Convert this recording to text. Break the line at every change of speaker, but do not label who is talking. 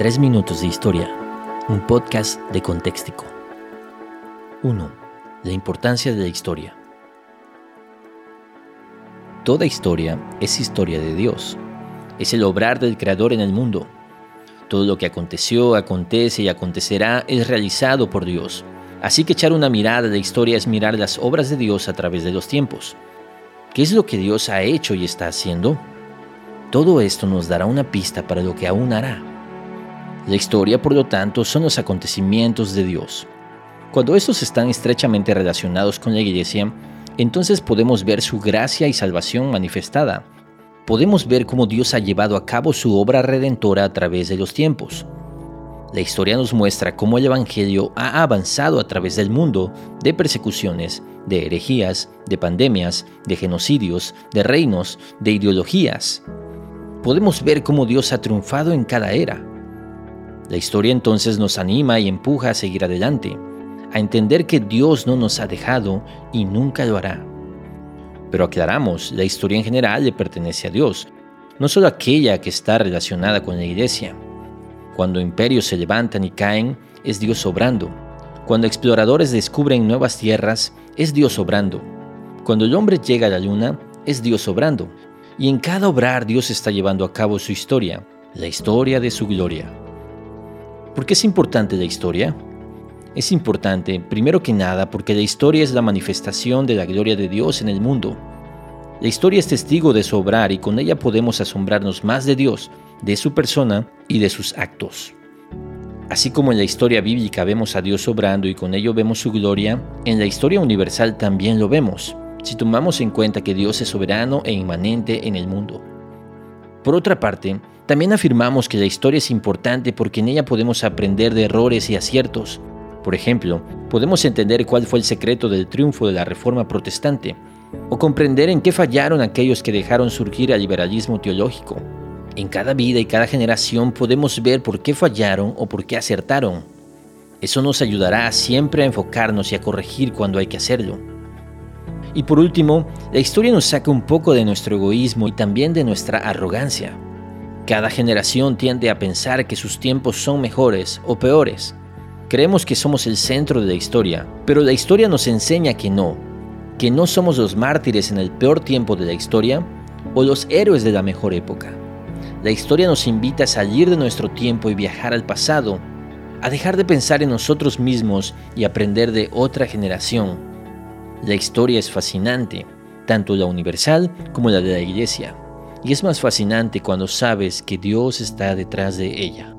3 minutos de historia, un podcast de Contextico. 1. La importancia de la historia. Toda historia es historia de Dios. Es el obrar del Creador en el mundo. Todo lo que aconteció, acontece y acontecerá es realizado por Dios. Así que echar una mirada de la historia es mirar las obras de Dios a través de los tiempos. ¿Qué es lo que Dios ha hecho y está haciendo? Todo esto nos dará una pista para lo que aún hará. La historia, por lo tanto, son los acontecimientos de Dios. Cuando estos están estrechamente relacionados con la iglesia, entonces podemos ver su gracia y salvación manifestada. Podemos ver cómo Dios ha llevado a cabo su obra redentora a través de los tiempos. La historia nos muestra cómo el Evangelio ha avanzado a través del mundo de persecuciones, de herejías, de pandemias, de genocidios, de reinos, de ideologías podemos ver cómo Dios ha triunfado en cada era. La historia entonces nos anima y empuja a seguir adelante, a entender que Dios no nos ha dejado y nunca lo hará. Pero aclaramos, la historia en general le pertenece a Dios, no solo aquella que está relacionada con la iglesia. Cuando imperios se levantan y caen, es Dios obrando. Cuando exploradores descubren nuevas tierras, es Dios obrando. Cuando el hombre llega a la luna, es Dios obrando y en cada obrar Dios está llevando a cabo su historia, la historia de su gloria. ¿Por qué es importante la historia? Es importante, primero que nada, porque la historia es la manifestación de la gloria de Dios en el mundo. La historia es testigo de su obrar y con ella podemos asombrarnos más de Dios, de su persona y de sus actos. Así como en la historia bíblica vemos a Dios obrando y con ello vemos su gloria, en la historia universal también lo vemos si tomamos en cuenta que Dios es soberano e inmanente en el mundo. Por otra parte, también afirmamos que la historia es importante porque en ella podemos aprender de errores y aciertos. Por ejemplo, podemos entender cuál fue el secreto del triunfo de la Reforma Protestante, o comprender en qué fallaron aquellos que dejaron surgir al liberalismo teológico. En cada vida y cada generación podemos ver por qué fallaron o por qué acertaron. Eso nos ayudará siempre a enfocarnos y a corregir cuando hay que hacerlo. Y por último, la historia nos saca un poco de nuestro egoísmo y también de nuestra arrogancia. Cada generación tiende a pensar que sus tiempos son mejores o peores. Creemos que somos el centro de la historia, pero la historia nos enseña que no, que no somos los mártires en el peor tiempo de la historia o los héroes de la mejor época. La historia nos invita a salir de nuestro tiempo y viajar al pasado, a dejar de pensar en nosotros mismos y aprender de otra generación la historia es fascinante, tanto la universal como la de la iglesia, y es más fascinante cuando sabes que Dios está detrás de ella.